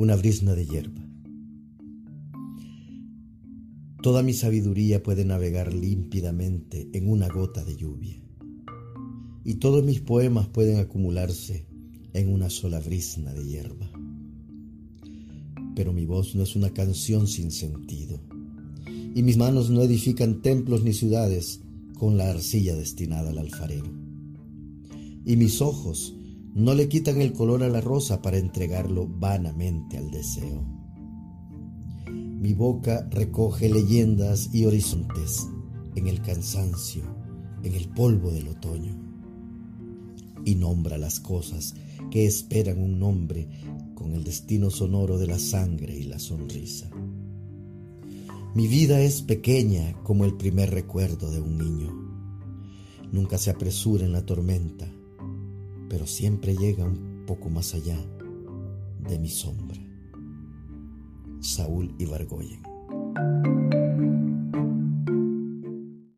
una brisna de hierba. Toda mi sabiduría puede navegar límpidamente en una gota de lluvia. Y todos mis poemas pueden acumularse en una sola brisna de hierba. Pero mi voz no es una canción sin sentido. Y mis manos no edifican templos ni ciudades con la arcilla destinada al alfarero. Y mis ojos no le quitan el color a la rosa para entregarlo vanamente al deseo. Mi boca recoge leyendas y horizontes en el cansancio, en el polvo del otoño. Y nombra las cosas que esperan un nombre con el destino sonoro de la sangre y la sonrisa. Mi vida es pequeña como el primer recuerdo de un niño. Nunca se apresura en la tormenta pero siempre llega un poco más allá de mi sombra. Saúl Ibargoyen.